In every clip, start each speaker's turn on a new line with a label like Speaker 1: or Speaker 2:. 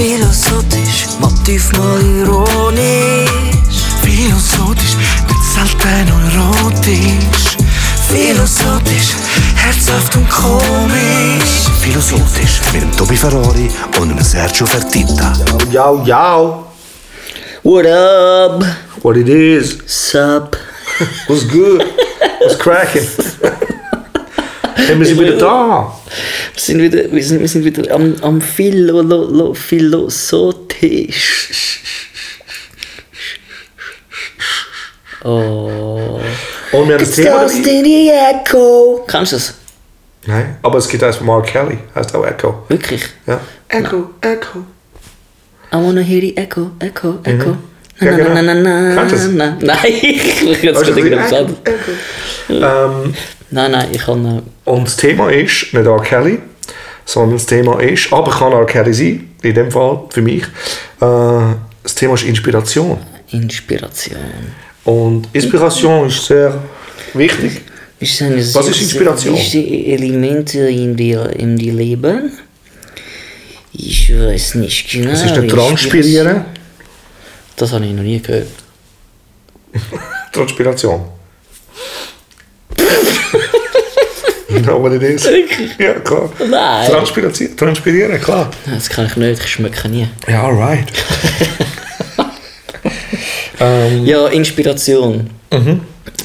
Speaker 1: Philosophisch, Motiv mal ironisch. Philosophisch, nicht selten erotisch. Philosophisch, herzhaft und komisch.
Speaker 2: Philosophisch mit dem Tobi Ferrari und dem Sergio Fertitta.
Speaker 3: Yo, yo,
Speaker 4: What up?
Speaker 3: what it is?
Speaker 4: Sup?
Speaker 3: What's good? What's cracking? hey, wir sind wieder da.
Speaker 4: Wir sind wieder, wir sind, wir sind wieder am, am Philo, lo, lo, Philosophisch. Oh.
Speaker 3: Und wir haben das Thema
Speaker 4: Lost
Speaker 3: dabei.
Speaker 4: in the echo. Kannst du das?
Speaker 3: Nein, aber es gibt eins von Mark Kelly, heißt auch Echo.
Speaker 4: Wirklich?
Speaker 3: Ja. Echo, Echo.
Speaker 4: I wanna hear the echo, echo, echo.
Speaker 3: Mhm. Ja,
Speaker 4: Na,
Speaker 3: genau.
Speaker 4: na, na, na,
Speaker 3: Kannst du das?
Speaker 4: na. Nein, ich
Speaker 3: Weißt du,
Speaker 4: gerade anderes.
Speaker 3: Echo. Ähm,
Speaker 4: Nein, nein, ich kann... Äh,
Speaker 3: und das Thema ist nicht R. Kelly, sondern das Thema ist, aber kann R. Kelly sein, in dem Fall für mich. Äh, das Thema ist Inspiration.
Speaker 4: Inspiration.
Speaker 3: Und Inspiration ist sehr wichtig.
Speaker 4: Ist
Speaker 3: Was ist Inspiration?
Speaker 4: Sehr wichtige Elemente in die, in die Leben. Ich weiß nicht genau.
Speaker 3: Was ist
Speaker 4: Inspiration-
Speaker 3: Transpirieren?
Speaker 4: Das habe ich noch nie gehört.
Speaker 3: Transpiration. You know what it is? Ja, klar.
Speaker 4: Nein.
Speaker 3: Transpiration, transpirieren, klar.
Speaker 4: Das kann ich nicht, ich schmecke nie.
Speaker 3: Ja, alright. ähm,
Speaker 4: Ja, Inspiration.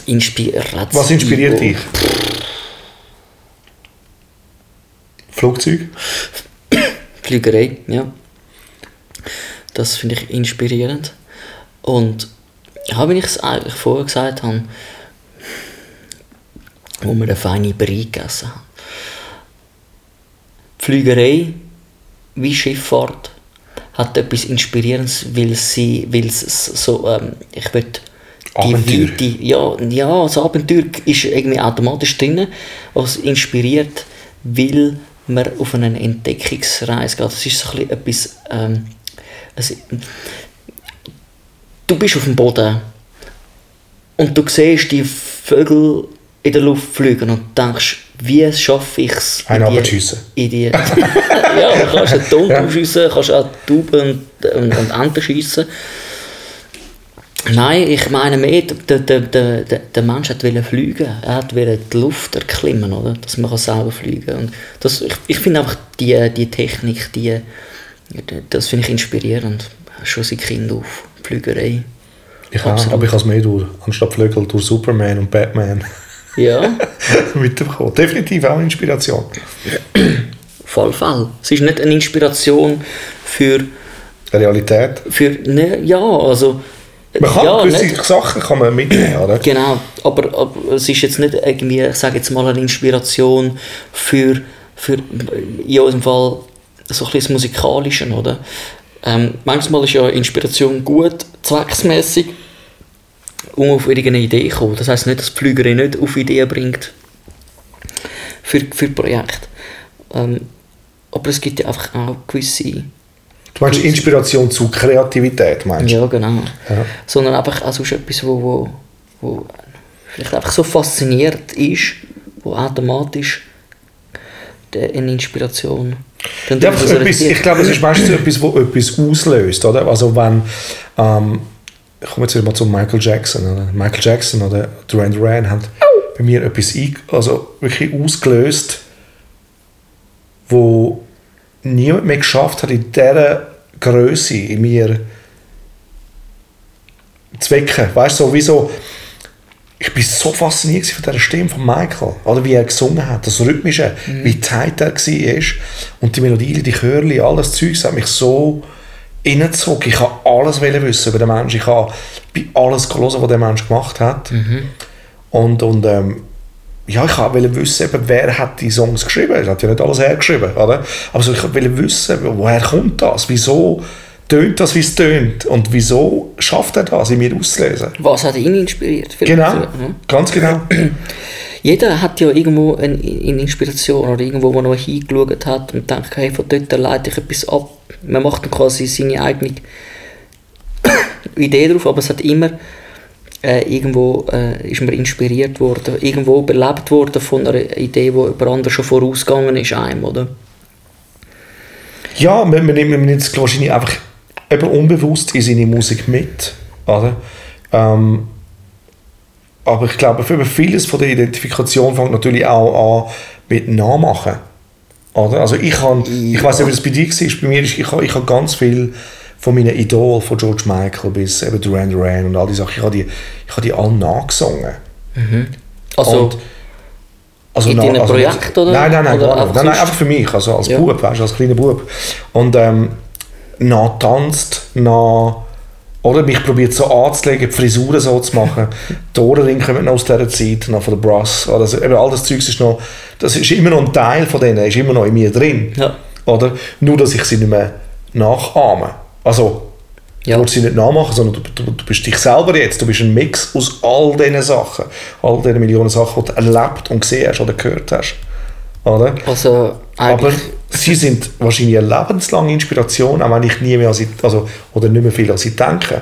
Speaker 4: Inspiration.
Speaker 3: was inspiriert dich? Flugzeug?
Speaker 4: Flügerei, ja. Das finde ich inspirierend. Und ja, wie ich es eigentlich vorher gesagt habe, wo wir eine feine Brie gegessen haben. Die Flügerei, wie Schifffahrt, hat etwas Inspirierendes, weil sie, weil es so, ähm, ich will
Speaker 3: Abenteuer.
Speaker 4: Weite, ja, ja, das Abenteuer ist irgendwie automatisch drin, was inspiriert, weil man auf eine Entdeckungsreise geht. Das ist so ein bisschen etwas, ähm, es, du bist auf dem Boden und du siehst die Vögel in der Luft fliegen und denkst, wie schaffe ich es?
Speaker 3: Einen runterschiessen.
Speaker 4: In die, ja, du kannst einen Ton schiessen, kannst auch Tauben und, und, und Enten schiessen. Nein, ich meine mehr, der, der, der, der, Mensch wollte fliegen. Er wollte die Luft erklimmen, oder? Dass man selber fliegen kann. Und das, ich, ich finde einfach die, die Technik, die, das finde ich inspirierend. Schon seit Kind auf. Flügerei.
Speaker 3: Ich auch, aber ich habe es mehr durch, anstatt Flügel, durch Superman und Batman
Speaker 4: Ja,
Speaker 3: mitbekommen. Definitiv auch Inspiration.
Speaker 4: voll Fall. Es ist nicht eine Inspiration für,
Speaker 3: Realität.
Speaker 4: für ne, ja, also...
Speaker 3: Man kann
Speaker 4: ja,
Speaker 3: gewisse
Speaker 4: nicht-
Speaker 3: Sachen kann man mitnehmen, oder?
Speaker 4: Genau, aber, aber es ist jetzt nicht irgendwie, ich sage jetzt mal, eine Inspiration für, für in unserem Fall so ein bisschen das Musikalische, oder? Ähm, manchmal ist ja Inspiration gut, zwecksmäßig, um auf irgendeine Idee zu kommen. Das heisst nicht, dass die Flügerin nicht auf Ideen bringt für, für Projekte. Ähm, aber es gibt ja einfach auch gewisse...
Speaker 3: Du meinst Inspiration zu Kreativität, meinst du?
Speaker 4: Ja, genau.
Speaker 3: Ja.
Speaker 4: Sondern einfach auch sonst etwas, wo, wo, wo vielleicht einfach so fasziniert ist, wo automatisch eine Inspiration
Speaker 3: Ja, etwas, ich glaube, es ist meistens etwas, wo etwas auslöst, oder? Also wenn, ähm, ich komme jetzt wieder mal zu Michael Jackson, oder? Michael Jackson oder Duran Duran haben bei mir etwas ein, also wirklich ausgelöst, wo niemand mehr geschafft hat, in dieser Größe in mir zu wecken. Weißt du, so wie so, ich bin so fasziniert von dieser Stimme von Michael, oder wie er gesungen hat, das Rhythmische, wie tight er war und die Melodie, die Chörli, alles Zeugs hat mich so reingezogen. Ich habe alles wissen über den Menschen. Ich habe bei alles gelesen, was der Mensch gemacht hat. Und, und ähm, ja, ich wollte wissen, eben, wer hat die Songs geschrieben. Er hat ja nicht alles hergeschrieben, oder? Aber so, ich wollte wissen, woher kommt das? Wieso tönt das, wie es tönt? Und wieso schafft er das, in mir auszulösen?
Speaker 4: Was hat ihn inspiriert? Vielleicht
Speaker 3: Genau,
Speaker 4: ja.
Speaker 3: ganz genau.
Speaker 4: Jeder hat ja irgendwo eine, eine Inspiration oder irgendwo, wo er hingeschaut hat und denkt, hey, von dort leite ich etwas ab. Man macht dann quasi seine eigene Idee drauf, aber es hat immer äh, irgendwo äh, ist man inspiriert worden, irgendwo belebt worden von einer Idee, die über andere schon vorausgegangen ist einem, oder?
Speaker 3: Ja, man, man, nimmt, man nimmt es wahrscheinlich einfach unbewusst in seine Musik mit. Oder? Ähm, aber ich glaube, für vieles von der Identifikation fängt natürlich auch an mit Nachmachen. Oder? Also ich, kann, ich weiß nicht, wie das bei dir war. Bei mir ist, ich, habe, ich habe ganz viel von meinen Idolen, von George Michael bis eben Duran Duran und all diese Sachen, ich habe die, ich habe die alle nachgesungen.
Speaker 4: Also,
Speaker 3: Und- Also
Speaker 4: In deinem
Speaker 3: also
Speaker 4: Projekt, oder?
Speaker 3: Nein, nein, nein,
Speaker 4: Oder
Speaker 3: gar nicht. nein, nein, einfach für mich, also als
Speaker 4: Ja.
Speaker 3: Bub, weißt als kleiner Bub. Und ähm, nach tanzt, nach oder mich probiert so anzulegen, die Frisuren so zu machen. die Ohrringe kommen noch aus dieser Zeit, noch von der Brass. Oder also, eben all das Zeug ist noch, das ist immer noch ein Teil von denen, ist immer noch in mir drin.
Speaker 4: Ja.
Speaker 3: Oder? Nur, dass ich sie nicht mehr nachahme. Also,
Speaker 4: Ja.
Speaker 3: du sie nicht nachmachen, sondern du, du, du bist dich selber jetzt. Du bist ein Mix aus all diesen Sachen. All diesen Millionen Sachen, die du erlebt und gesehen hast oder gehört hast. Oder?
Speaker 4: also
Speaker 3: Aber
Speaker 4: eigentlich,
Speaker 3: sie sind wahrscheinlich eine lebenslange Inspiration, auch wenn ich nie mehr an sie, also, oder nicht mehr viel an sie denke.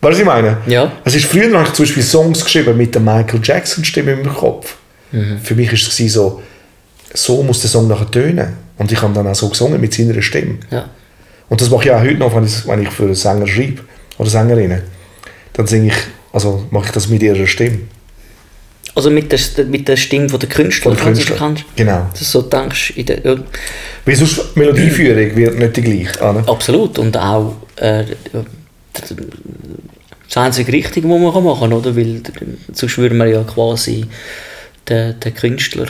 Speaker 3: Weißt du, was ich meine?
Speaker 4: Ja.
Speaker 3: Es ist früher habe ich zum Beispiel Songs geschrieben mit der Michael Jackson Stimme im Kopf.
Speaker 4: Mhm.
Speaker 3: Für mich war es so, so muss der Song nachher tönen. Und ich habe dann auch so gesungen mit seiner Stimme.
Speaker 4: ja.
Speaker 3: Und das mache ich auch heute noch, wenn ich, wenn ich für einen Sänger schreibe oder Sängerinnen. Dann singe ich, also mache ich das mit ihrer Stimme.
Speaker 4: Also mit der, mit der Stimme von der Künstler,
Speaker 3: Von der Künstler.
Speaker 4: kannst.
Speaker 3: Genau.
Speaker 4: Dass du so denkst, in der, ja,
Speaker 3: Weil sonst die Melodieführung wird nicht die gleiche. Oder?
Speaker 4: absolut. Und auch äh, das einzige Richtige, was man machen kann, oder? Weil sonst würde man ja quasi den, den Künstler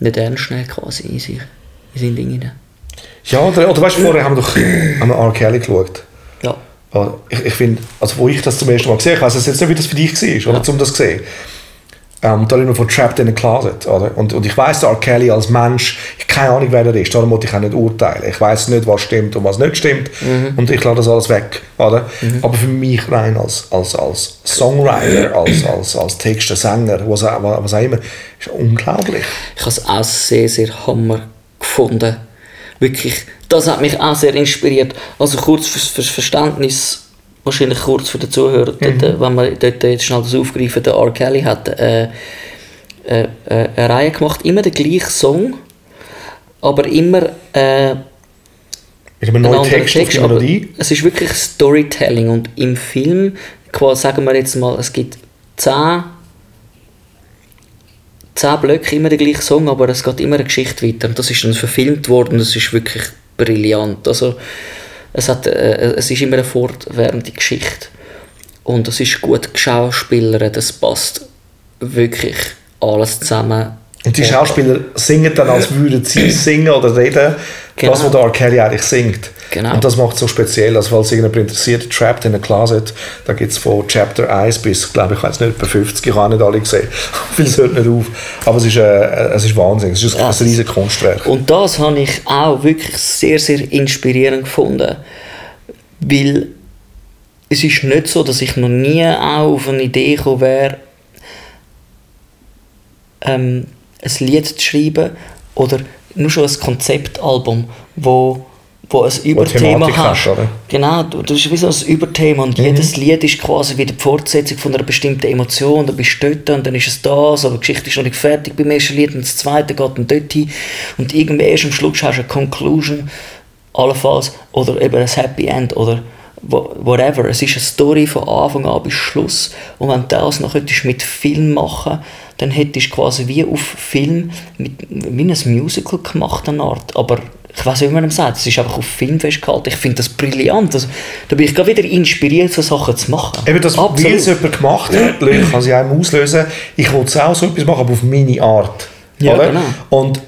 Speaker 4: nicht ernst nehmen, quasi in sich, in seinen Dingen.
Speaker 3: Ja, oder, oder weißt du, vorher haben wir doch haben wir R. Kelly geschaut.
Speaker 4: Ja.
Speaker 3: Ich, ich finde, also wo ich das zum ersten Mal gesehen habe, ich weiß jetzt nicht, wie das für dich war, oder,
Speaker 4: Ja.
Speaker 3: zum das zu sehen. Ähm, da reden wir von Trapped in a Closet. Oder? Und, und ich weiß, R. Kelly als Mensch, ich keine Ahnung, wer er ist, darum wollte ich auch nicht urteilen. Ich weiß nicht, was stimmt und was nicht stimmt. Und ich lasse das alles weg. Oder? Aber für mich rein als, als, als Songwriter, als, als, als Texter, Sänger, was, auch- was auch immer, ist unglaublich.
Speaker 4: Ich habe es auch sehr, sehr hammer gefunden. Wirklich, das hat mich auch sehr inspiriert. Also kurz fürs, fürs Verständnis, wahrscheinlich kurz für den Zuhörer, dort, äh, wenn wir dort jetzt schnell das aufgreifen, der R. Kelly hat äh, äh, äh, eine Reihe gemacht, immer der gleiche Song, aber immer äh,
Speaker 3: Mit einem
Speaker 4: ein
Speaker 3: neuen Text, die
Speaker 4: aber. Es ist wirklich Storytelling und im Film, quasi sagen wir jetzt mal, es gibt zehn, zehn Blöcke, immer der gleiche Song, aber es geht immer eine Geschichte weiter und das ist dann verfilmt worden und es ist wirklich brillant. Also es, hat, äh, es ist immer eine fortwährende Geschichte und es ist gut geschauspielert, das passt wirklich alles zusammen.
Speaker 3: Und die
Speaker 4: Und-
Speaker 3: Schauspieler singen dann, als würden sie singen oder reden,
Speaker 4: Genau.
Speaker 3: das, was der R. Kelly eigentlich singt.
Speaker 4: Genau.
Speaker 3: Und das macht es so speziell. Also, falls irgendjemand interessiert, Trapped in a Closet, da gibt es von Chapter 1 bis, glaube ich, weiß nicht, etwa 50, ich habe nicht alle gesehen. Vieles hört nicht auf. Aber es ist, äh, es ist Wahnsinn. Es ist ein,
Speaker 4: Ja,
Speaker 3: ein
Speaker 4: es-
Speaker 3: riesiges Kunstwerk.
Speaker 4: Und das habe ich auch wirklich sehr, sehr inspirierend gefunden. Weil es ist nicht so, dass ich noch nie auch auf eine Idee gekommen wäre, ähm, ein Lied zu schreiben oder nur schon ein Konzeptalbum, wo, wo ein Überthema hat.
Speaker 3: hast, oder?
Speaker 4: Genau, du- das ist wie so ein Überthema und jedes Lied ist quasi wieder die Fortsetzung von einer bestimmten Emotion. Da bist du dort und dann ist es das, aber die Geschichte ist noch nicht fertig beim ersten Lied und das zweite geht dann dort hin und irgendwie erst am Schluss hast du eine Conclusion, allenfalls, oder eben ein Happy End oder whatever. Es ist eine Story von Anfang an bis Schluss und wenn du das noch könntest mit Film machen dann hättest du quasi wie auf Film mit, wie ein Musical gemacht, eine Art. Aber ich weiß nicht, wie man dem sagt, es ist einfach auf Film festgehalten. Ich finde das brillant. Also, da bin ich gerade wieder inspiriert, so Sachen zu machen.
Speaker 3: Eben das, wie es jemand gemacht hat, kann sie einem auslösen. Ich will es auch so etwas machen, aber auf meine Art.
Speaker 4: Ja,
Speaker 3: oder?
Speaker 4: genau.
Speaker 3: Und,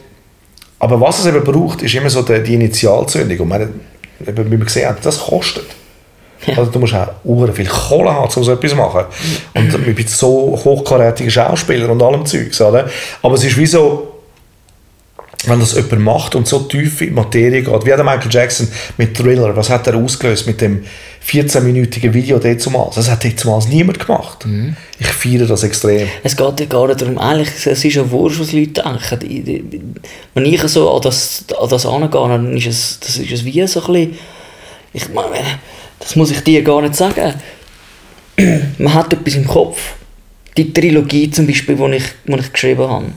Speaker 3: aber was es eben braucht, ist immer so die, die Initialzündung. Und meine, eben, wie wir gesehen haben, das kostet. Also du musst auch ure viel Kohle haben, um so etwas zu machen. Und ich bin so hochkarätiger Schauspieler und allem Zeugs, oder? Aber es ist wie so, wenn das jemand macht und so tief in die Materie geht, wie hat der Michael Jackson mit Thriller, was hat er ausgelöst mit dem 14-minütigen Video damals? Das hat damals niemand gemacht. Ich feiere das extrem.
Speaker 4: Es geht ja gar nicht darum, eigentlich, es ist ja wurscht, was Leute denken. Wenn ich so an das, an das angehe, dann ist es, das ist es wie so ein bisschen, ich meine, das muss ich dir gar nicht sagen. Man hat etwas im Kopf. Die Trilogie zum Beispiel, die ich, die ich geschrieben habe.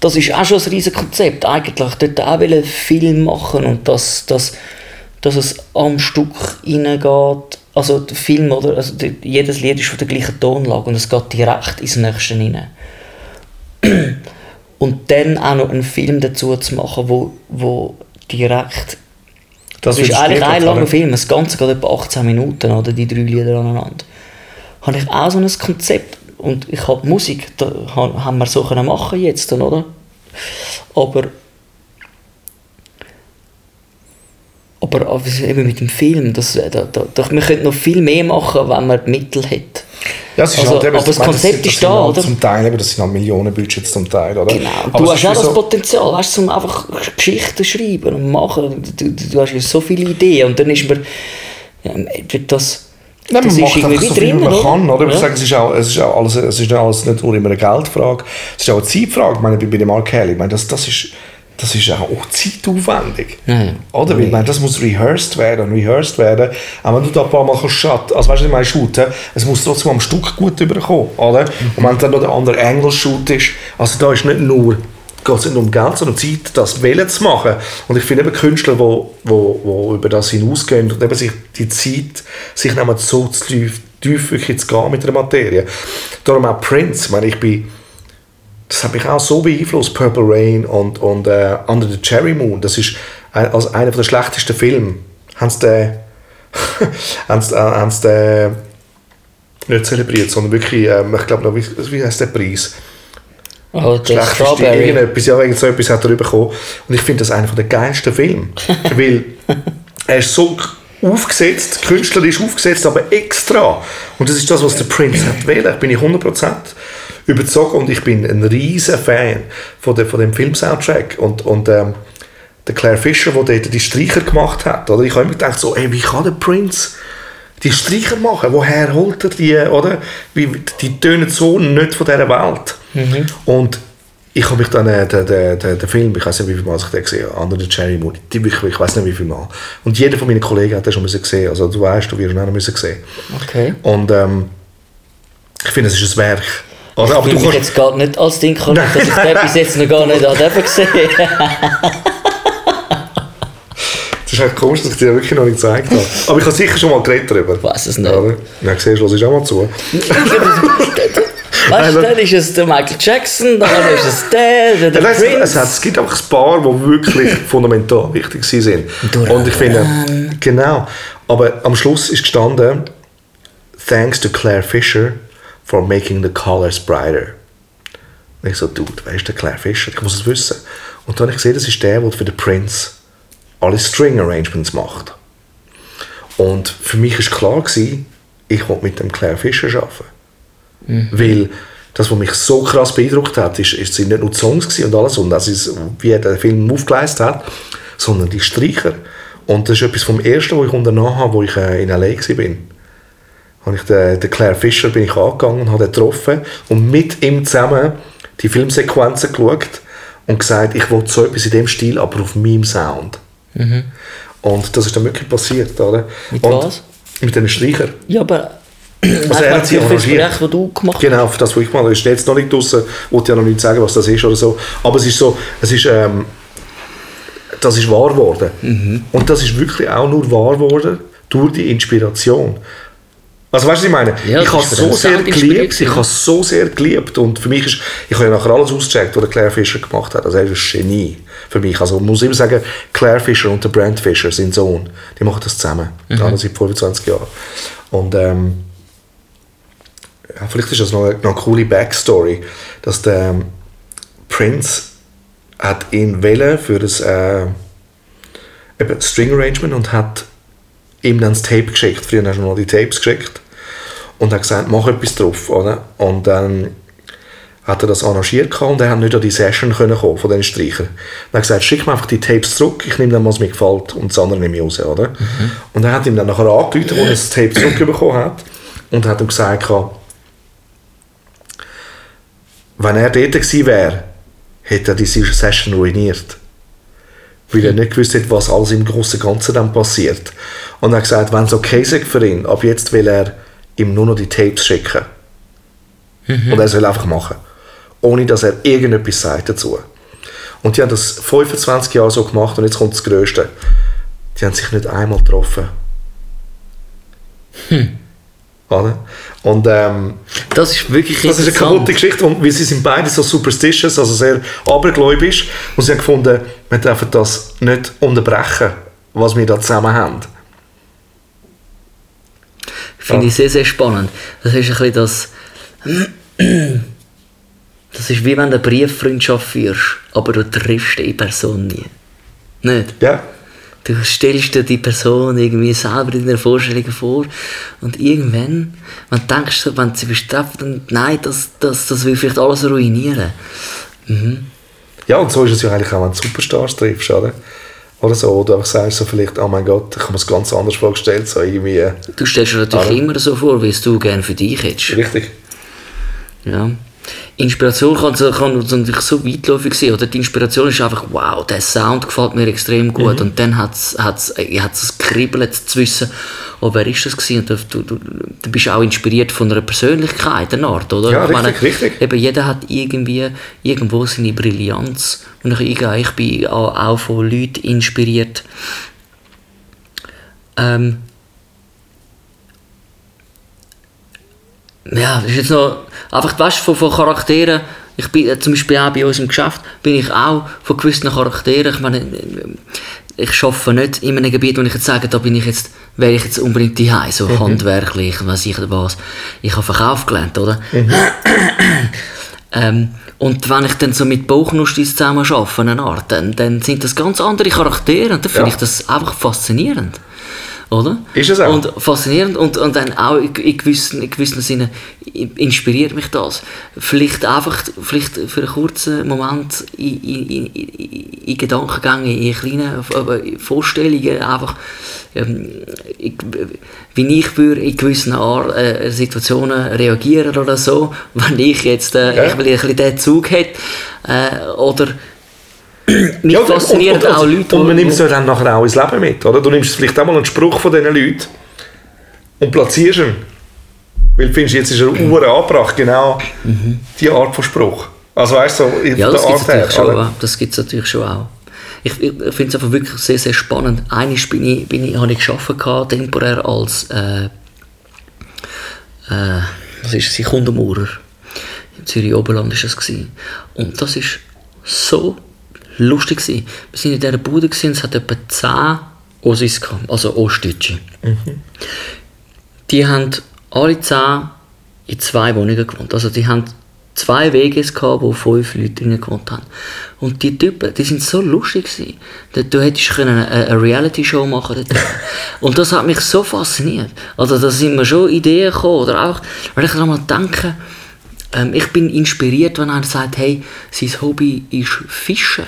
Speaker 4: das ist auch schon ein riesiges Konzept. Eigentlich dort auch einen Film machen und dass, dass, dass es am Stück reingeht. Also der Film, oder? Also jedes Lied ist von der gleichen Tonlage und es geht direkt ins nächste rein. Und dann auch noch einen Film dazu zu machen, wo, wo direkt... Das, ist eigentlich ein langer Film, das Ganze geht etwa 18 Minuten, oder die drei Lieder aneinander. Habe ich auch so ein Konzept und ich habe Musik, da haben wir so können machen jetzt, oder? Aber aber eben mit dem Film, das, da, da, da, wir könnten noch viel mehr machen, wenn man die Mittel hat.
Speaker 3: Ja, es ist
Speaker 4: Also,
Speaker 3: halt eben,
Speaker 4: aber das
Speaker 3: ich meine,
Speaker 4: Konzept
Speaker 3: das
Speaker 4: ist
Speaker 3: sind
Speaker 4: da,
Speaker 3: halt
Speaker 4: oder?
Speaker 3: Zum Teil, eben, das sind halt Millionenbudgets zum Teil, oder?
Speaker 4: Genau.
Speaker 3: Aber
Speaker 4: Du hast
Speaker 3: ist
Speaker 4: auch
Speaker 3: wie
Speaker 4: das
Speaker 3: so-
Speaker 4: Potenzial, weißt, zum einfach Geschichten schreiben und machen. Du, du, hast ja so viele Ideen und dann ist mir ja, wird das.
Speaker 3: Nein,
Speaker 4: das
Speaker 3: man
Speaker 4: ist
Speaker 3: macht einfach so viel, wie
Speaker 4: drin,
Speaker 3: man
Speaker 4: oder?
Speaker 3: kann, oder? Ich
Speaker 4: Ja.
Speaker 3: sage, es ist auch, es ist auch alles, es ist alles nicht nur immer eine Geldfrage, es ist auch eine Zeitfrage. Ich meine, bei dem Mark Kelly, ich meine, das, das ist, das ist auch zeitaufwendig.
Speaker 4: Ja, ja.
Speaker 3: Oder? Weil, meine, das muss rehearsed werden und rehearsed werden. Auch wenn du da ein paar Mal shut, also weißt du, ich meine, shooten, es muss trotzdem am Stück gut überkommen, oder? Und wenn dann noch der andere Angle shoot ist, also da ist nicht nur geht es nicht um Geld, sondern Zeit, das Wählen zu machen. Und ich finde eben Künstler, die wo, wo, wo über das hinausgehen und eben sich die Zeit, sich nehmen, so zu tief, tief wirklich zu gehen mit der Materie. Darum auch Prince, ich meine, ich bin das hat mich auch so beeinflusst, Purple Rain und, und äh, Under the Cherry Moon. Das ist ein, also einer der schlechtesten Filme. Haben sie den, haben sie, äh, haben sie den nicht zelebriert, sondern wirklich, ähm, ich glaube noch, wie, wie heißt der Preis?
Speaker 4: Oh,
Speaker 3: Schlechteste. Irgendetwas, ja, irgend so etwas hat er bekommen. Und ich finde das einer der geilsten Filme. weil er ist so aufgesetzt, künstlerisch aufgesetzt, aber extra. Und das ist das, was der Prince hat wählen. Ich bin ich 100% überzeugt und ich bin ein riesen Fan von, der, von dem Film-Soundtrack. Und, und ähm, der Claire Fischer, der dort die Streicher gemacht hat, oder? ich habe immer gedacht, so, ey, wie kann der Prince die Streicher machen? Woher holt er die, oder? Wie, die tönen so nicht von dieser Welt. Und ich habe mich dann, äh, den, den, den, den Film, ich weiß nicht, wie viel Mal ich den gesehen habe, Under the Cherry Moon, die, ich, ich weiß nicht, wie viel Mal. Und jeder von meinen Kollegen hat den schon gesehen, also du weißt, du wirst ihn auch noch sehen.
Speaker 4: Okay.
Speaker 3: Und ähm, ich finde, es ist ein Werk. Oder? Aber
Speaker 4: ich
Speaker 3: du kannst,
Speaker 4: jetzt gar nicht als Ding kann, dass ich den bis jetzt noch gar nicht habe gesehen
Speaker 3: das ist echt komisch, dass ich dir wirklich noch nicht gezeigt habe. Aber ich habe sicher schon mal geredet darüber.
Speaker 4: Ich weiss es nicht.
Speaker 3: Ja, siehst du, ist auch mal zu.
Speaker 4: Weißt du, dann ist es der Michael Jackson, dann ist es der, der, der
Speaker 3: Ja,
Speaker 4: Prince.
Speaker 3: es, hat, es gibt einfach ein paar, die wirklich fundamental wichtig sind. Und ich finde, genau. Aber am Schluss ist gestanden, thanks to Claire Fisher for making the colors brighter. Und ich so, dude, wer ist der Claire Fisher? Ich muss es wissen. Und dann habe ich gesehen, das ist der, der für den Prince alle String Arrangements macht. Und für mich war klar, gewesen, ich wollte mit dem Claire Fisher arbeiten. Weil das, was mich so krass beeindruckt hat, ist, ist sind nicht nur die Songs und alles und das ist, wie er den Film aufgeleistet hat, sondern die Streicher. Und das ist etwas vom Ersten, was ich unternommen habe, wo ich äh, in L.A. war. Habe ich den, den Claire Fisher bin ich angegangen und habe ihn getroffen und mit ihm zusammen die Filmsequenzen geschaut und gesagt, ich will so etwas in dem Stil, aber auf meinem Sound. Und das ist dann wirklich passiert, oder?
Speaker 4: Mit
Speaker 3: und
Speaker 4: was?
Speaker 3: Mit den Streichern.
Speaker 4: Ja, aber...
Speaker 3: Also er hat
Speaker 4: das
Speaker 3: arrangiert.
Speaker 4: Das du gemacht hast.
Speaker 3: Genau, für das, was ich gemacht habe. Ist jetzt noch nicht draussen, wollte ja noch nicht sagen, was das ist oder so. Aber es ist so, es ist, ähm, das ist wahr geworden.
Speaker 4: Mhm.
Speaker 3: Und das ist wirklich auch nur wahr geworden durch die Inspiration. Also weißt du, was ich meine?
Speaker 4: Ja,
Speaker 3: ich habe
Speaker 4: für
Speaker 3: so sehr geliebt, ich habe so sehr geliebt und für mich ist, ich habe ja nachher alles ausgecheckt, was der Claire Fisher gemacht hat. Also er ist ein Genie für mich. Also man muss immer sagen, Claire Fisher und der Brent Fisher, sein Sohn, die machen das zusammen.
Speaker 4: Mhm.
Speaker 3: Mhm. seit 25 Jahren. Und ähm, ja, vielleicht ist das noch eine, noch eine coole Backstory, dass der ähm, Prince hat ihn wählen für das äh, String Arrangement und hat ihm dann das Tape geschickt. Früher hast du noch die Tapes geschickt und hat gesagt, mach etwas drauf, oder? Und dann hat er das arrangiert gehabt und er hat nicht an die Session können kommen von den Streichern. Dann hat gesagt, schick mir einfach die Tapes zurück, ich nehme dann, was mir gefällt und das andere nehme ich raus, oder? Und er hat ihm dann nachher angerufen, wo er das Tape zurückbekommen hat und hat ihm gesagt, gehabt, wenn er dort gewesen wäre, hätte er diese Session ruiniert. Weil er nicht gewusst hat, was alles im großen Ganzen dann passiert. Und er hat gesagt, wenn es okay ist für ihn, ab jetzt will er ihm nur noch die Tapes schicken. Und er soll einfach machen. Ohne dass er irgendetwas sagt dazu. Und die haben das 25 Jahre so gemacht und jetzt kommt das Größte. Die haben sich nicht einmal getroffen. Oder? Und ähm,
Speaker 4: Das ist wirklich
Speaker 3: das ist eine kaputte Geschichte, und weil sie sind beide so superstitious, also sehr abergläubisch, und sie haben gefunden, wir dürfen das nicht unterbrechen, was wir da zusammen haben.
Speaker 4: Finde ich sehr, sehr spannend. Das ist ein bisschen das. Das ist wie wenn du eine Brieffreundschaft führst, aber du triffst die Person nie. Nicht?
Speaker 3: Ja,
Speaker 4: Du stellst dir die Person irgendwie selber in der Vorstellung vor und irgendwann, wenn du denkst, wenn du sie treffen, dann nein, das, das, das will vielleicht alles ruinieren.
Speaker 3: ja, und so ist es ja eigentlich auch, wenn du Superstars triffst, oder? Oder so, oder einfach sagst so vielleicht, oh mein Gott, ich habe mir es ganz anders vorgestellt, so irgendwie, äh,
Speaker 4: Du stellst dir natürlich
Speaker 3: Aber-
Speaker 4: immer so vor, wie es du gerne für dich hättest.
Speaker 3: richtig.
Speaker 4: Ja. Inspiration kann, so- kann natürlich so weitläufig sein. Oder? Die Inspiration ist einfach, wow, der Sound gefällt mir extrem gut. Und dann hat es hat's, hat's gekribbelt zu wissen, oh, wer ist das gewesen? Und du, du, du, du bist auch inspiriert von einer Persönlichkeit, einer Art, oder?
Speaker 3: Ja,
Speaker 4: Ich
Speaker 3: richtig, richtig.
Speaker 4: Eben, jeder hat irgendwie irgendwo seine Brillanz. Und ich, ich bin auch, auch von Leuten inspiriert. Ähm, ja, das ist jetzt noch einfach, weißt du, von, von Charakteren, ich bin äh, zum Beispiel auch bei uns im Geschäft, bin ich auch von gewissen Charakteren, ich meine, äh, ich arbeite nicht in einem Gebiet, wo ich jetzt sage, da bin ich jetzt, wäre ich jetzt unbedingt die so handwerklich, weiß ich was. Ich habe Verkauf gelernt, oder? ähm, und wenn ich dann so mit Bauchnusstis zusammen arbeite, eine Art, dann, dann sind das ganz andere Charaktere und dann finde
Speaker 3: Ja.
Speaker 4: ich das einfach faszinierend. Oder?
Speaker 3: Ist es auch.
Speaker 4: Und faszinierend und, und dann auch in, in, gewissen, in gewissen Sinne inspiriert mich das. Vielleicht einfach vielleicht für einen kurzen Moment in, in, in, Gedankengänge, in kleinen Vorstellungen einfach, ähm, wie ich würde in gewissen Art, äh, Situationen reagieren oder so, wenn ich jetzt äh,
Speaker 3: Ja.
Speaker 4: ich will ein bisschen den Zug hätte äh, oder mich
Speaker 3: Ja, und-
Speaker 4: faszinieren
Speaker 3: und, und,
Speaker 4: auch Leute,
Speaker 3: Und man nimmt es ja dann nachher auch ins Leben mit, oder? Du nimmst vielleicht auch mal einen Spruch von diesen Leuten und platzierst ihn. Weil du findest, jetzt ist er
Speaker 4: Mhm.
Speaker 3: Uhr angebracht, genau die Art von Spruch. Also weißt du, so in
Speaker 4: Ja,
Speaker 3: der
Speaker 4: das gibt es natürlich, schon auch. Das gibt's natürlich schon auch. Ich, ich finde es einfach wirklich sehr, sehr spannend. Eines bin ich, bin ich, habe ich gehabt, temporär als äh, äh, was ist es, Kundenmaurer. Im Zürich Oberland war das. Gewesen. Und das ist so lustig. Gewesen. Wir waren in dieser Bude, und es hat etwa 10 Ossis, gehabt, also Ostdeutsche. Die haben alle 10 in zwei Wohnungen gewohnt. Also die haben zwei WGs gehabt, wo fünf Leute drin gewohnt haben. Und die Typen, die sind so lustig gewesen. Du, hättest können eine, eine Reality-Show machen dort. Und das hat mich so fasziniert. Also da sind mir schon Ideen gekommen. Oder auch, wenn ich einmal denke, ähm, ich bin inspiriert, wenn einer sagt, hey, sein Hobby ist Fischen.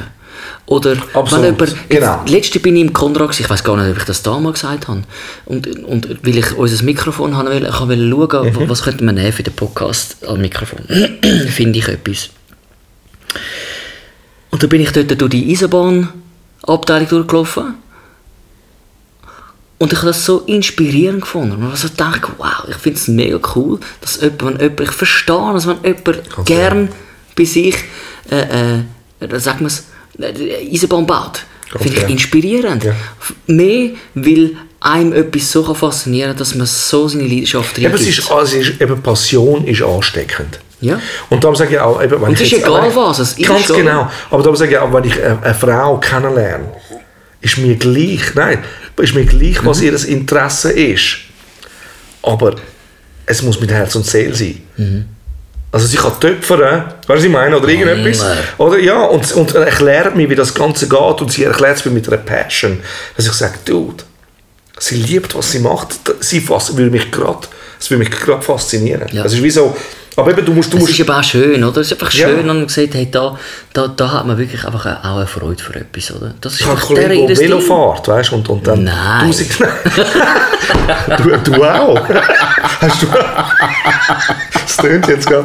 Speaker 4: Oder
Speaker 3: Absolut,
Speaker 4: wenn jemand,
Speaker 3: genau.
Speaker 4: letzte bin ich im gewesen, ich weiß gar nicht, ob ich das damals gesagt habe. Und, und weil ich unser Mikrofon haben will, ich wollte schauen,
Speaker 3: Mhm.
Speaker 4: was könnte man nehmen für den Podcast als Mikrofon. Finde ich etwas. Und dann bin ich dort durch die Eisenbahnabteilung durchgelaufen. Und ich habe das so inspirierend gefunden. Und also dachte, wow, ich finde es mega cool, dass jemand, wenn jemand, ich verstehe, dass wenn jemand gern bei sich, äh, äh, sagen wir es, äh, Eisenbahn baut.
Speaker 3: Ganz
Speaker 4: Finde ich inspirierend.
Speaker 3: Ja.
Speaker 4: Mehr, weil einem etwas so kann faszinieren kann, dass man so seine Leidenschaft
Speaker 3: Eben, es
Speaker 4: reingibt.
Speaker 3: ist, also ist, eben Passion ist ansteckend.
Speaker 4: Ja.
Speaker 3: Und darum sage ich auch, eben, wenn
Speaker 4: Und es
Speaker 3: ich
Speaker 4: ist
Speaker 3: jetzt-
Speaker 4: egal
Speaker 3: ich-
Speaker 4: was, es ist,
Speaker 3: Ganz genau. Aber darum sage ich auch, wenn ich eine, eine Frau kennenlerne, ist mir gleich, nein, ist mir gleich, was
Speaker 4: Mhm.
Speaker 3: ihr Interesse ist. Aber es muss mit Herz und Seele sein.
Speaker 4: Mhm.
Speaker 3: Also sie kann töpfern, weißt du, was ich meine, oder irgendetwas. Oder ja, und, und erklärt mir, wie das Ganze geht und sie erklärt es mir mit einer Passion, dass ich sage, Dude, sie liebt, was sie macht, sie fas- würde mich gerade, es würde mich gerade faszinieren.
Speaker 4: Ja.
Speaker 3: Es ist wie so, aber eben, du musst, du
Speaker 4: Es
Speaker 3: musst
Speaker 4: ist aber auch schön, oder? Es ist einfach
Speaker 3: Ja.
Speaker 4: schön, wenn man sieht, hey, da, da, da hat man wirklich einfach auch eine Freude für etwas, oder? Das ist
Speaker 3: Ich habe
Speaker 4: einfach
Speaker 3: der Velo
Speaker 4: Ding.
Speaker 3: fährt, weißt du, und, und dann
Speaker 4: Nein.
Speaker 3: tausend... du, du auch? Hast du... das tönt jetzt gar...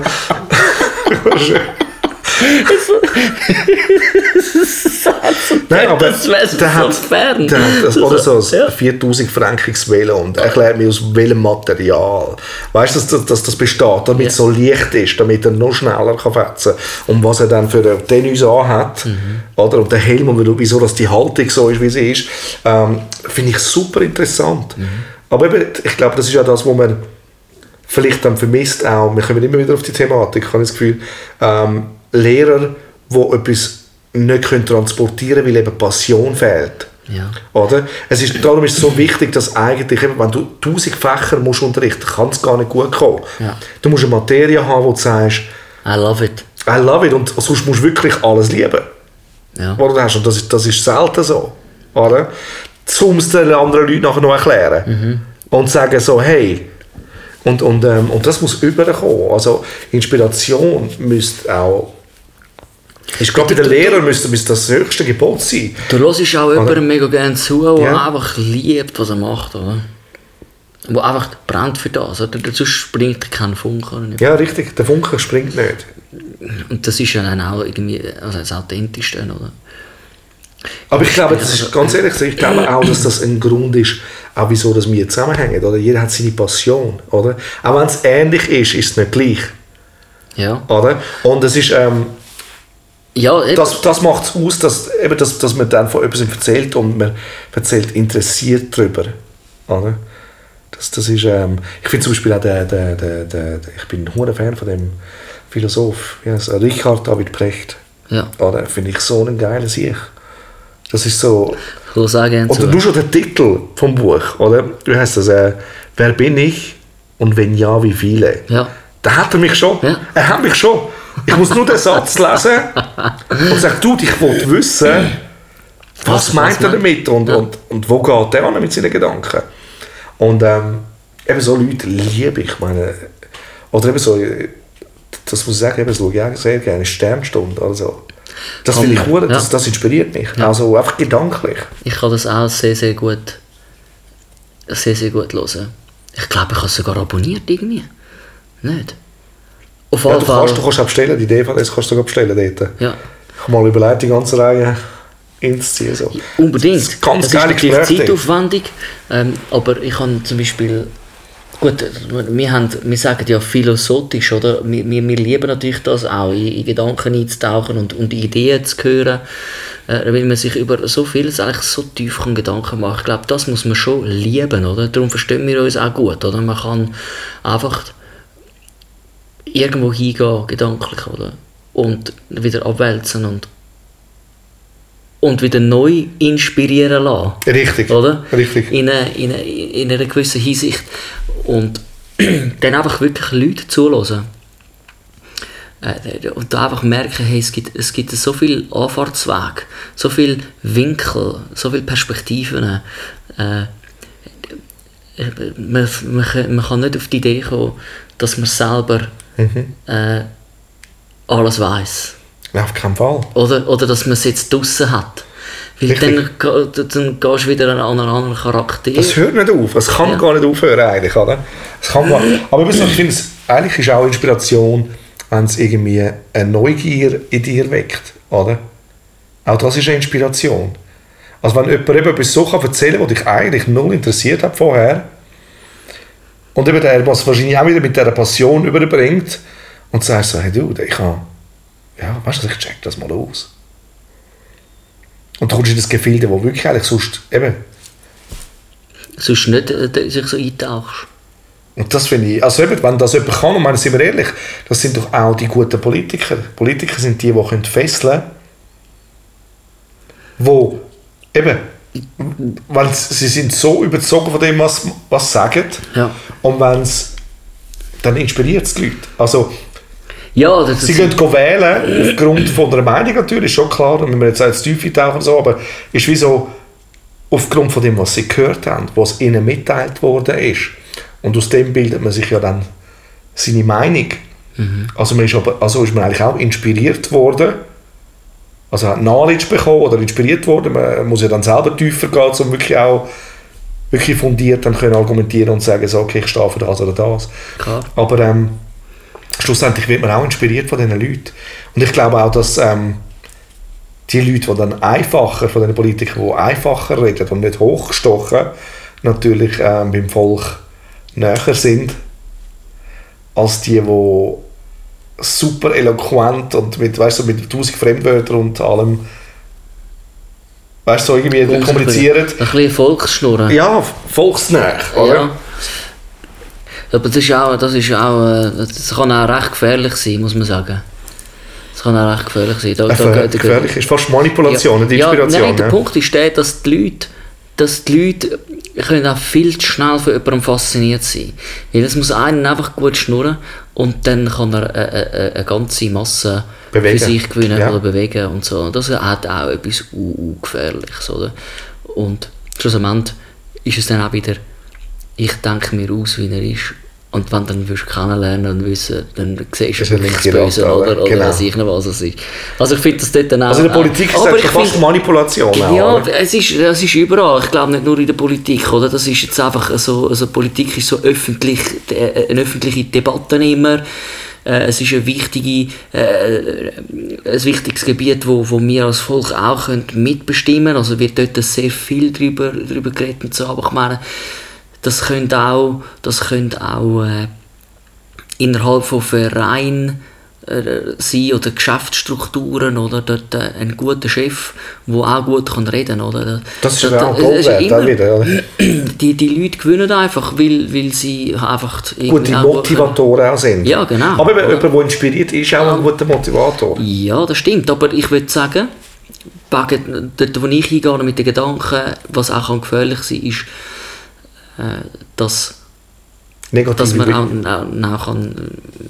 Speaker 3: Nein, aber
Speaker 4: das wäre so
Speaker 3: der hat, der hat das, oder so ein
Speaker 4: Ja.
Speaker 3: 4000 frankiges Velo und erklärt mir aus welchem Material. Weißt du, dass, das- dass das besteht, damit es so leicht ist, damit er noch schneller kann fetzen kann. Und was er dann für den Tennis anhat,
Speaker 4: Mhm.
Speaker 3: oder? Und der Helm und wieso dass die Haltung so ist, wie sie ist, ähm, finde ich super interessant.
Speaker 4: Mhm.
Speaker 3: Aber eben, ich glaube, das ist ja das, wo man vielleicht dann vermisst auch, wir kommen immer wieder auf die Thematik, ich habe das Gefühl, ähm, Lehrer, die etwas nicht können transportieren können, weil eben Passion fehlt.
Speaker 4: Ja.
Speaker 3: Oder? Es ist, darum ist es so wichtig, dass eigentlich, wenn du tausend Fächer musst unterrichten kann es gar nicht gut kommen.
Speaker 4: Ja.
Speaker 3: Du musst eine Materie haben, wo du sagst,
Speaker 4: I love it.
Speaker 3: I love it, und sonst musst du wirklich alles lieben.
Speaker 4: Ja.
Speaker 3: Oder du hast, und das ist, das ist selten so. Oder? Um es den anderen Leuten nachher noch erklären.
Speaker 4: Mhm.
Speaker 3: Und sagen so, hey, und, und, ähm, und das muss überkommen. Also Inspiration müsste auch, ich glaube, bei den Lehrern müsste, müsste das höchste Gebot sein.
Speaker 4: Du hörst auch jemandem mega gerne zu, der
Speaker 3: Ja.
Speaker 4: einfach liebt, was er macht, oder? Der einfach brennt für das, oder? Dazu springt kein Funken.
Speaker 3: Ja, richtig, der Funke springt nicht.
Speaker 4: Und das ist ja dann auch irgendwie also das Authentischste, oder?
Speaker 3: Aber ich glaube, das ist ganz ehrlich, ich glaube auch, dass das ein Grund ist, auch wieso dass wir zusammenhängen. Oder? Jeder hat seine Passion. Oder? Auch wenn es ähnlich ist, ist es nicht gleich.
Speaker 4: Ja.
Speaker 3: Oder? Und es ist, ähm,
Speaker 4: Ja, eben.
Speaker 3: das, das macht es aus, dass, eben, dass, dass man dann von etwas erzählt und man erzählt interessiert darüber. Oder? Das, das ist, ähm, ich finde zum Beispiel auch, der, der, der, der, ich bin ein hoher Fan von dem Philosoph, wie er? Richard David Precht.
Speaker 4: ja.
Speaker 3: Oder? Finde ich so einen geilen Sieg. Das ist so,
Speaker 4: sagen,
Speaker 3: Oder nur schon der Titel vom Buch, oder? Du heißt das, äh, wer bin ich und wenn ja, wie viele?
Speaker 4: Ja.
Speaker 3: Da hat er mich schon.
Speaker 4: Ja.
Speaker 3: Er hat mich schon. Ich muss nur den Satz lesen und sagen, du, ich wollte wissen, was,
Speaker 4: Was-
Speaker 3: meint er damit und,
Speaker 4: Ja.
Speaker 3: und, und wo geht er mit seinen Gedanken? Und ähm, eben so Leute liebe ich. Meine, oder eben so, das muss ich sagen, eben so, ja, sehr gerne, Sternstunde. Also, das finde ich cool,
Speaker 4: ja.
Speaker 3: das, das inspiriert mich. Also einfach gedanklich.
Speaker 4: ich kann das auch sehr, sehr gut sehr, sehr gut hören. Ich glaube, ich habe es sogar abonniert irgendwie. Nicht? Auf
Speaker 3: Ja, du
Speaker 4: Fall.
Speaker 3: kannst, du kannst auch bestellen, die DVDs kannst du sogar bestellen dort.
Speaker 4: Ja.
Speaker 3: Ich habe mal überlegt, die ganze Reihe einzuziehen. So.
Speaker 4: Unbedingt.
Speaker 3: Ganz
Speaker 4: es ist
Speaker 3: geile
Speaker 4: natürlich
Speaker 3: Gespräche.
Speaker 4: zeitaufwendig, ähm, aber ich habe zum Beispiel, gut, wir, haben, wir sagen ja philosophisch, oder? Wir, wir, wir lieben natürlich das auch, in, in Gedanken einzutauchen und, und Ideen zu hören, äh, weil man sich über so vieles eigentlich so tief kann Gedanken machen Ich glaube, das muss man schon lieben, oder? Darum verstehen wir uns auch gut, oder? Man kann einfach irgendwo hingehen, gedanklich, oder? Und wieder abwälzen und und wieder neu inspirieren lassen.
Speaker 3: Richtig.
Speaker 4: Oder?
Speaker 3: Richtig.
Speaker 4: In, eine, in, eine, in einer gewissen Hinsicht. Und dann einfach wirklich Leute zulassen. Äh, Und da einfach merken, hey, es gibt, es gibt so viel Anfahrtsweg, so viel Winkel, so viele Perspektiven. Äh, man, man, kann- man kann nicht auf die Idee kommen, dass man selber äh, alles weiß.
Speaker 3: Nein, auf keinen Fall.
Speaker 4: Oder, oder dass man es jetzt draussen hat. Weil dann, dann gehst du wieder an einen anderen Charakter.
Speaker 3: Das hört nicht auf. Es kann
Speaker 4: Ja.
Speaker 3: gar nicht aufhören eigentlich, oder? Es kann gar, aber ich finde, es- eigentlich ist auch Inspiration, wenn es irgendwie eine Neugier in dir weckt, oder? Auch das ist eine Inspiration. Also wenn jemand eben etwas so kann erzählen kann, was dich eigentlich null interessiert hat vorher, und eben der was wahrscheinlich auch wieder mit dieser Passion überbringt und sagst so, hey du, ich kann, ja, weißt du, ich check das mal aus. Und du kommst in das Gefilde, wo wirklich eigentlich sonst, eben,
Speaker 4: Sonst nicht äh, sich so eintauchst.
Speaker 3: Und das finde ich, also eben, wenn das jemand kann, und meine, sind wir ehrlich, das sind doch auch die guten Politiker. Politiker sind die, die können fesseln wo eben, weil sie sind so überzogen von dem, was, was sie sagen,
Speaker 4: Ja.
Speaker 3: und wenn es, dann inspiriert es die Leute. Also,
Speaker 4: Ja, das
Speaker 3: sie gehen go wählen, aufgrund von der Meinung natürlich, schon klar, und wenn wir jetzt ins Tiefe tauchen und so, aber ist wie so, aufgrund von dem, was sie gehört haben, was ihnen mitteilt worden ist. Und aus dem bildet man sich ja dann seine Meinung. Also, man ist aber, also ist man eigentlich auch inspiriert worden, also hat Knowledge bekommen oder inspiriert worden. Man muss ja dann selber tiefer gehen, um wirklich auch wirklich fundiert dann können argumentieren und sagen, so, okay, ich stehe für das oder das.
Speaker 4: Klar.
Speaker 3: Aber ähm, schlussendlich wird man auch inspiriert von diesen Leuten. Und ich glaube auch, dass ähm, die Leute, die dann einfacher, von den Politikern, die einfacher reden und nicht hochgestochen, natürlich ähm, beim Volk näher sind, als die, die super eloquent und mit, weißt du, mit tausend Fremdwörtern und allem weißt du, so irgendwie
Speaker 4: Und
Speaker 3: kommunizieren.
Speaker 4: Ein bisschen Volksschnurren.
Speaker 3: Ja, volksnäher, oder?
Speaker 4: Ja. Aber das ist auch, das ist auch, äh, das kann auch recht gefährlich sein, muss man sagen. Das kann auch recht gefährlich sein. Da, da,
Speaker 3: Gefähr-
Speaker 4: da- da-
Speaker 3: gefährlich ist fast Manipulation,
Speaker 4: Ja,
Speaker 3: Inspiration.
Speaker 4: nein, der
Speaker 3: ja.
Speaker 4: Punkt ist der, dass die Leute, dass die Leute können auch viel zu schnell von jemandem fasziniert sein. Weil es muss einen einfach gut schnurren und dann kann er eine, eine, eine ganze Masse
Speaker 3: Bewegen.
Speaker 4: für sich gewinnen
Speaker 3: Ja.
Speaker 4: oder bewegen und so. Und Das hat auch etwas u- u- Gefährliches, oder? Und schlussendlich ist es dann auch wieder, ich denke mir aus, wie er ist. Und wenn du ihn willst kennenlernen und wissen, dann siehst du
Speaker 3: nicht
Speaker 4: das Böse, oder?
Speaker 3: oder? Genau.
Speaker 4: weiß ich nicht, was es ist. Also ich finde das dort dann auch...
Speaker 3: Also in der Politik ist
Speaker 4: Aber
Speaker 3: es
Speaker 4: ich
Speaker 3: schon fast
Speaker 4: finde-
Speaker 3: Manipulation. auch,
Speaker 4: ja,
Speaker 3: oder?
Speaker 4: es ist, es ist überall. Ich glaube nicht nur in der Politik, oder? Das ist jetzt einfach so, also Politik ist so öffentlich, äh, eine öffentliche Debatte immer. Äh, Es ist eine wichtige, äh, ein wichtiges Gebiet, wo, wo wir als Volk auch können mitbestimmen können. Also wird dort sehr viel darüber, darüber geredet und so. Aber ich meine, das könnte auch, das könnte auch äh, innerhalb von Vereinen äh, sein oder Geschäftsstrukturen oder dort äh, ein guter Chef, der auch gut kann reden kann.
Speaker 3: Das ist aber auch auch wieder. Oder?
Speaker 4: Die, die Leute gewinnen einfach, weil, weil sie einfach...
Speaker 3: Gute Motivatoren auch sind.
Speaker 4: Ja, genau.
Speaker 3: Aber
Speaker 4: Oder?
Speaker 3: jemand, der inspiriert ist, auch ein guter Motivator.
Speaker 4: Ja, das stimmt, aber ich würde sagen, dort wo ich hingehe mit den Gedanken, was auch kann gefährlich sein ist, äh, dass,
Speaker 3: Negativ,
Speaker 4: dass man auch, auch, auch kann,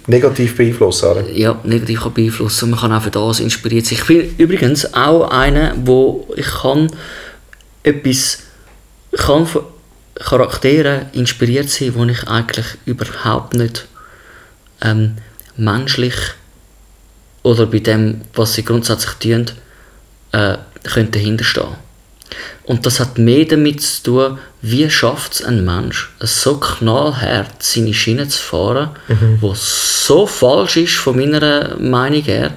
Speaker 3: negativ beeinflussen. Oder?
Speaker 4: ja, negativ kann beeinflussen und man kann auch für das inspiriert sein. Ich bin übrigens auch einer, wo ich kann etwas kann von Charakteren inspiriert sein, wo ich eigentlich überhaupt nicht ähm, menschlich oder bei dem, was sie grundsätzlich tun, äh, können dahinterstehen. Und das hat mehr damit zu tun, wie schafft es ein Mensch, so knallhart seine Schiene zu fahren, wo so falsch ist von meiner Meinung her,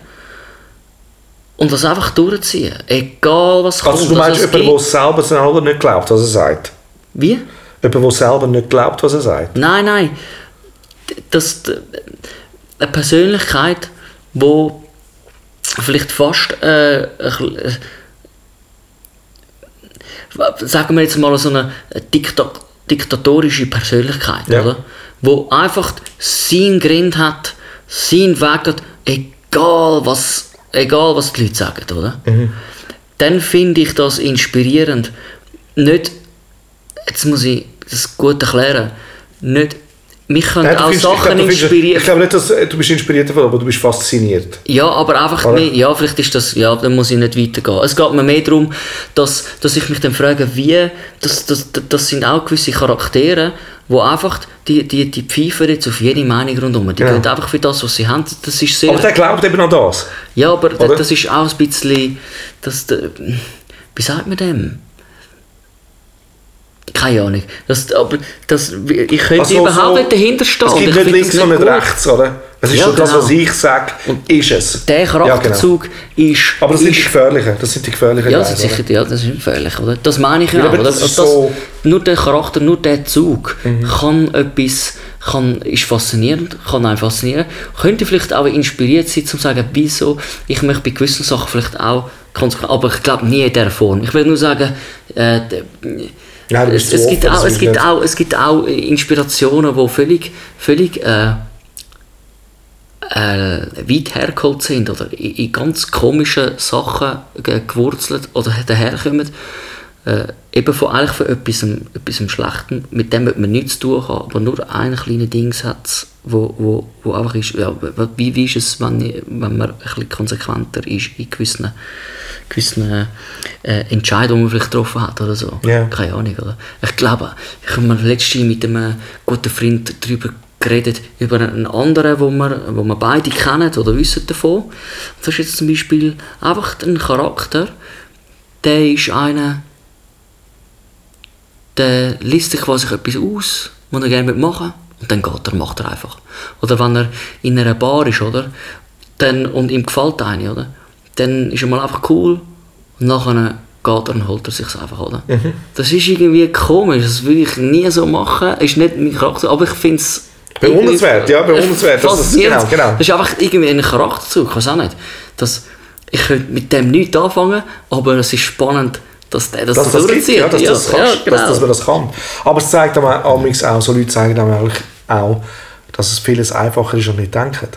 Speaker 4: und das einfach durchziehen. Egal was
Speaker 3: Also
Speaker 4: kommt.
Speaker 3: du meinst
Speaker 4: Also
Speaker 3: jemanden, der selber selber nicht glaubt, was er sagt?
Speaker 4: Wie?
Speaker 3: Jemand, der selber nicht glaubt, was er sagt?
Speaker 4: Nein, nein. Das, eine Persönlichkeit, wo vielleicht fast äh, sagen wir jetzt mal so eine Dikta diktatorische Persönlichkeit,
Speaker 3: Ja.
Speaker 4: oder? Wo einfach seinen Grind hat, seinen Weg hat, egal was, egal was die Leute sagen, oder? Dann finde ich das inspirierend. Nicht, jetzt muss ich das gut erklären, nicht, mich können auch
Speaker 3: findest-
Speaker 4: Sachen inspirieren.
Speaker 3: Ich glaube nicht, dass du bist inspiriert davon, aber du bist fasziniert.
Speaker 4: Ja, aber einfach
Speaker 3: Oder?
Speaker 4: mehr, ja, vielleicht ist das, ja, dann muss ich nicht weitergehen. Es geht mir mehr darum, dass, dass ich mich dann frage, wie, das, das, das sind auch gewisse Charaktere, wo einfach, die, die, die pfeifen jetzt auf jede Meinung rundherum. Die
Speaker 3: Ja.
Speaker 4: gehen einfach für das, was sie haben. Das ist sehr...
Speaker 3: Aber der glaubt eben an das.
Speaker 4: Ja, aber
Speaker 3: Oder?
Speaker 4: das ist auch ein bisschen. Das, da- wie sagt man dem? Keine Ahnung. Das, aber das, ich könnte
Speaker 3: Also
Speaker 4: überhaupt
Speaker 3: so-
Speaker 4: nicht dahinter stehen.
Speaker 3: Es
Speaker 4: und
Speaker 3: gibt
Speaker 4: ich
Speaker 3: nicht links
Speaker 4: das
Speaker 3: und nicht rechts, oder? Es ist
Speaker 4: Ja,
Speaker 3: so das,
Speaker 4: genau.
Speaker 3: was ich sage, ist es.
Speaker 4: Der
Speaker 3: Ja, genau.
Speaker 4: Charakterzug ist.
Speaker 3: Aber das sind die
Speaker 4: ist,
Speaker 3: gefährlichen. Das sind die gefährlichen
Speaker 4: ja, das ist
Speaker 3: oder?
Speaker 4: sicher, ja, das ist gefährlich, oder? Das meine ich ja. Auch,
Speaker 3: das ist
Speaker 4: Das-
Speaker 3: so-
Speaker 4: Nur der Charakter, nur der Zug
Speaker 3: Mhm.
Speaker 4: kann etwas, kann, ist faszinierend, kann einen faszinieren. Könnte vielleicht auch inspiriert sein, zu sagen, wieso ich möchte bei gewissen Sachen vielleicht auch konsequent, aber ich glaube nie in dieser Form. Ich will nur sagen, äh,
Speaker 3: bist
Speaker 4: es, es, gibt
Speaker 3: offen,
Speaker 4: auch, es, gibt
Speaker 3: nicht-
Speaker 4: auch, es gibt auch Inspirationen, die völlig, völlig äh, äh, weit hergeholt sind oder in, in ganz komischen Sachen ge- gewurzelt oder daherkommen. Äh, eben von, eigentlich von etwas, etwas Schlechten, mit dem man nichts zu tun haben, aber nur einen kleinen Dingssatz, wo, wo, wo einfach ist, ja, wie, wie ist es, wenn, ich- wenn man ein bisschen konsequenter ist in gewissen, gewissen äh, Entscheidungen, die man vielleicht getroffen hat oder so.
Speaker 3: Ja.
Speaker 4: Keine Ahnung, oder? Ich glaube, ich habe letztens mit einem guten Freund darüber geredet, über einen anderen, wo wir, wo wir beide kennen oder wissen davon. Das ist jetzt zum Beispiel einfach ein Charakter, der ist einer, der liest sich quasi etwas aus, was er gerne machen will Und dann geht er, macht er einfach. Oder wenn er in einer Bar ist, oder? Dann, und ihm gefällt eine, oder? Dann ist er mal einfach cool und nachher geht er und holt er sich einfach, oder?
Speaker 3: Mhm.
Speaker 4: Das ist irgendwie komisch, das würde ich nie so machen. Ist nicht mein Charakter, aber ich finde es...
Speaker 3: Bewundernswert, ja, bewundernswert. Das ist-
Speaker 4: Faszinierend.
Speaker 3: genau, genau.
Speaker 4: Das ist einfach irgendwie ein Charakterzug, ich weiß auch nicht. Das, ich könnte mit dem nichts anfangen, aber es ist spannend, dass der das,
Speaker 3: dass das gibt, ja, dass, das
Speaker 4: ja,
Speaker 3: kannst,
Speaker 4: genau.
Speaker 3: dass, dass man das kann. Aber es zeigt aber auch, auch, so Leute zeigen einem auch, dass es vieles einfacher ist, als wir denken.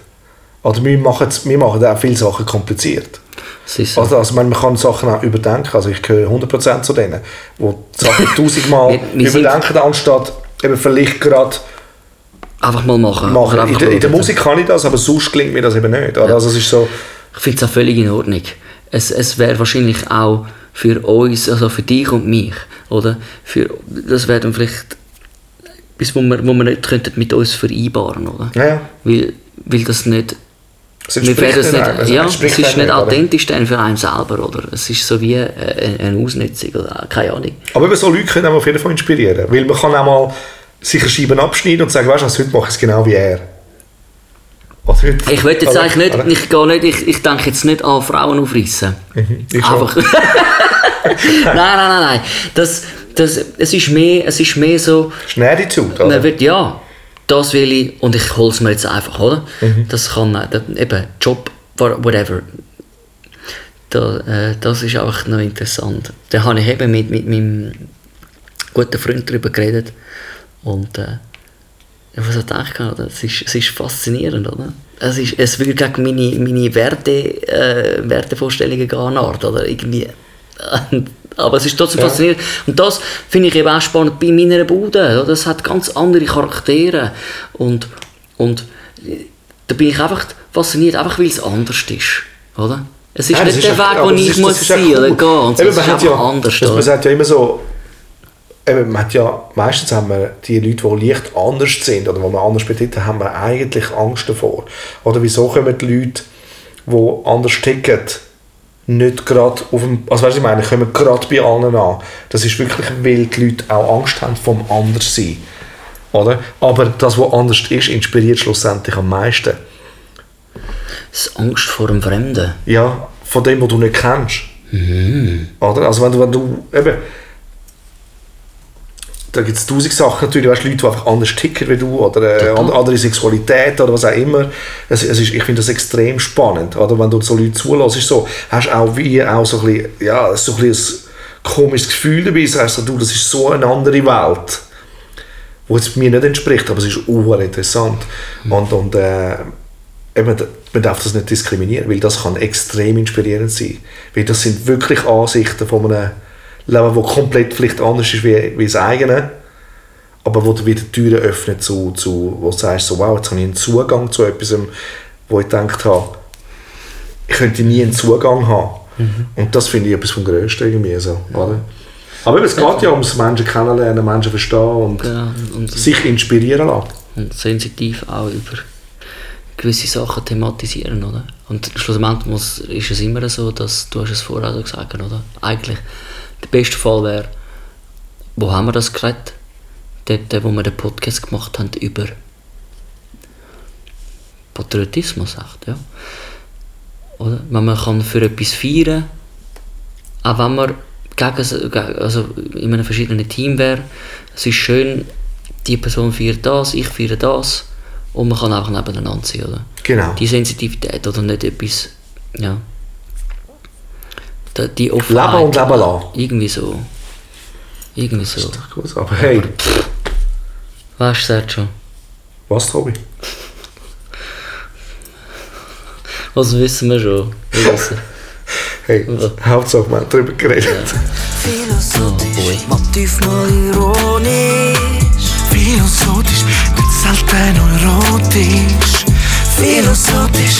Speaker 3: Oder wir machen, wir machen auch viele Sachen kompliziert.
Speaker 4: So.
Speaker 3: Also, also man, man kann Sachen auch überdenken. Also ich gehöre 100% zu denen, die die Sachen tausendmal überdenken, anstatt eben vielleicht gerade
Speaker 4: einfach mal machen.
Speaker 3: machen.
Speaker 4: Oder
Speaker 3: In
Speaker 4: einfach
Speaker 3: der, in der. Musik kann ich das, aber sonst klingt mir das eben nicht. oder? Also es ist so,
Speaker 4: Ich finde es auch völlig in Ordnung. Es, es wäre wahrscheinlich auch für uns, also für dich und mich, oder? Für, das wäre dann vielleicht etwas, wo wir, wo wir nicht könnten mit uns vereinbaren, oder?
Speaker 3: ja, ja.
Speaker 4: Weil, weil das nicht...
Speaker 3: Es
Speaker 4: Wir werden es
Speaker 3: nicht
Speaker 4: nicht,
Speaker 3: einem.
Speaker 4: Ja, es ist nicht
Speaker 3: oder?
Speaker 4: authentisch dann für einen selber, oder? Es ist so wie äh, eine, eine Ausnutzung, oder keine Ahnung.
Speaker 3: Aber eben so Leute können auf jeden Fall inspirieren. Weil man kann auch mal sich eine Scheibe abschneiden und sagen, weißt du heute mache ich es genau wie er. Oder heute,
Speaker 4: Ich will jetzt eigentlich nicht, ich, gehe nicht ich, ich denke jetzt nicht an Frauen aufreißen.
Speaker 3: Ich.
Speaker 4: Einfach. nein, nein, nein, nein. Das, das, es, ist mehr, es ist mehr so,
Speaker 3: Schnädizut,
Speaker 4: man
Speaker 3: oder?
Speaker 4: wird, ja, das will ich und ich hole es mir jetzt einfach, oder? Das kann das, eben Job, wha- whatever. Da, äh, das ist einfach noch interessant. Da habe ich eben mit, mit meinem guten Freund darüber geredet und äh, hat er gedacht? Es ist, es ist faszinierend, oder? Es, ist, es würde gegen meine, meine Werte, äh, Wertevorstellungen gehen, oder? Irgendwie. Aber es ist trotzdem
Speaker 3: Ja.
Speaker 4: faszinierend. Und das finde ich eben auch spannend bei meiner Bude. Oder? Es hat ganz andere Charaktere. Und, und da bin ich einfach fasziniert, einfach weil es anders ist. Oder? Es ist
Speaker 3: Ja, das
Speaker 4: nicht der Weg, den
Speaker 3: das
Speaker 4: ich muss
Speaker 3: das
Speaker 4: sein oder
Speaker 3: cool.
Speaker 4: gehen. Und so.
Speaker 3: Eben,
Speaker 4: Es
Speaker 3: man
Speaker 4: ist
Speaker 3: hat
Speaker 4: einfach
Speaker 3: ja,
Speaker 4: anders.
Speaker 3: das, man
Speaker 4: oder?
Speaker 3: sagt ja immer so, eben, man hat ja, meistens haben wir die Leute, die leicht anders sind oder die man anders betiteln, haben wir eigentlich Angst davor. Oder wieso kommen die Leute, die anders ticken, nicht gerade auf dem, also weißt du, ich meine, kommen gerade bei allen an. Das ist wirklich, weil die Leute auch Angst haben vom Anderssein. Oder? Aber das, was anders ist, inspiriert schlussendlich am meisten.
Speaker 4: Das ist Angst vor dem Fremden.
Speaker 3: Ja, von dem, was du nicht kennst. Oder? Also wenn du, wenn du eben, da gibt es tausend Sachen natürlich, weißt, Leute, die einfach anders ticken wie du oder äh, andere Sexualität oder was auch immer. Es, es ist, ich finde das extrem spannend. Oder wenn du so Leute zulässt, ist so, hast du auch wie auch so ein bisschen, ja, so ein, bisschen ein komisches Gefühl dabei, sagst du, du, das ist so eine andere Welt, wo jetzt mir nicht entspricht, aber es ist uhr interessant. Und, und äh, eben, man darf das nicht diskriminieren, weil das kann extrem inspirierend sein. Weil das sind wirklich Ansichten von einem Leben, das komplett vielleicht anders ist wie, wie das eigene, aber wo dir wieder Türen öffnet zu, zu wo du sagst, so, wow, jetzt habe ich einen Zugang zu etwas, wo ich gedacht habe, ich könnte nie einen Zugang haben. Und das finde ich etwas vom Größten irgendwie so, oder? Aber es geht ja ums Menschen kennenlernen, Menschen verstehen und
Speaker 4: Ja, und,
Speaker 3: sich inspirieren lassen.
Speaker 4: und sensitiv auch über gewisse Sachen thematisieren, oder? Und schlussendlich muss, ist es immer so, dass, du hast es vorher auch gesagt, oder? Eigentlich, der beste Fall wäre, wo haben wir das geredet? Dort, wo wir den Podcast gemacht haben über Patriotismus, echt, ja. Oder? Wenn man kann für etwas feiern auch wenn man gegen, also in einem verschiedenen Team wäre, es ist schön, die Person feiert das, ich feiere das und man kann auch nebeneinander sein, oder?
Speaker 3: Genau.
Speaker 4: Die Sensitivität oder nicht etwas, ja. Die
Speaker 3: Leben
Speaker 4: Offenheit.
Speaker 3: und leben lassen.
Speaker 4: Irgendwie so. Irgendwie so.
Speaker 3: Gut, aber hey,
Speaker 4: Weißt du, Sergio,
Speaker 3: was, Tobi?
Speaker 4: was wissen wir schon? Wir wissen.
Speaker 3: Hey,
Speaker 4: Ja.
Speaker 3: Hauptsache, wir haben darüber geredet.
Speaker 1: Philosophisch,
Speaker 4: Oh boy.
Speaker 1: Motiv mal ironisch Philosophisch, nicht selten erotisch Philosophisch,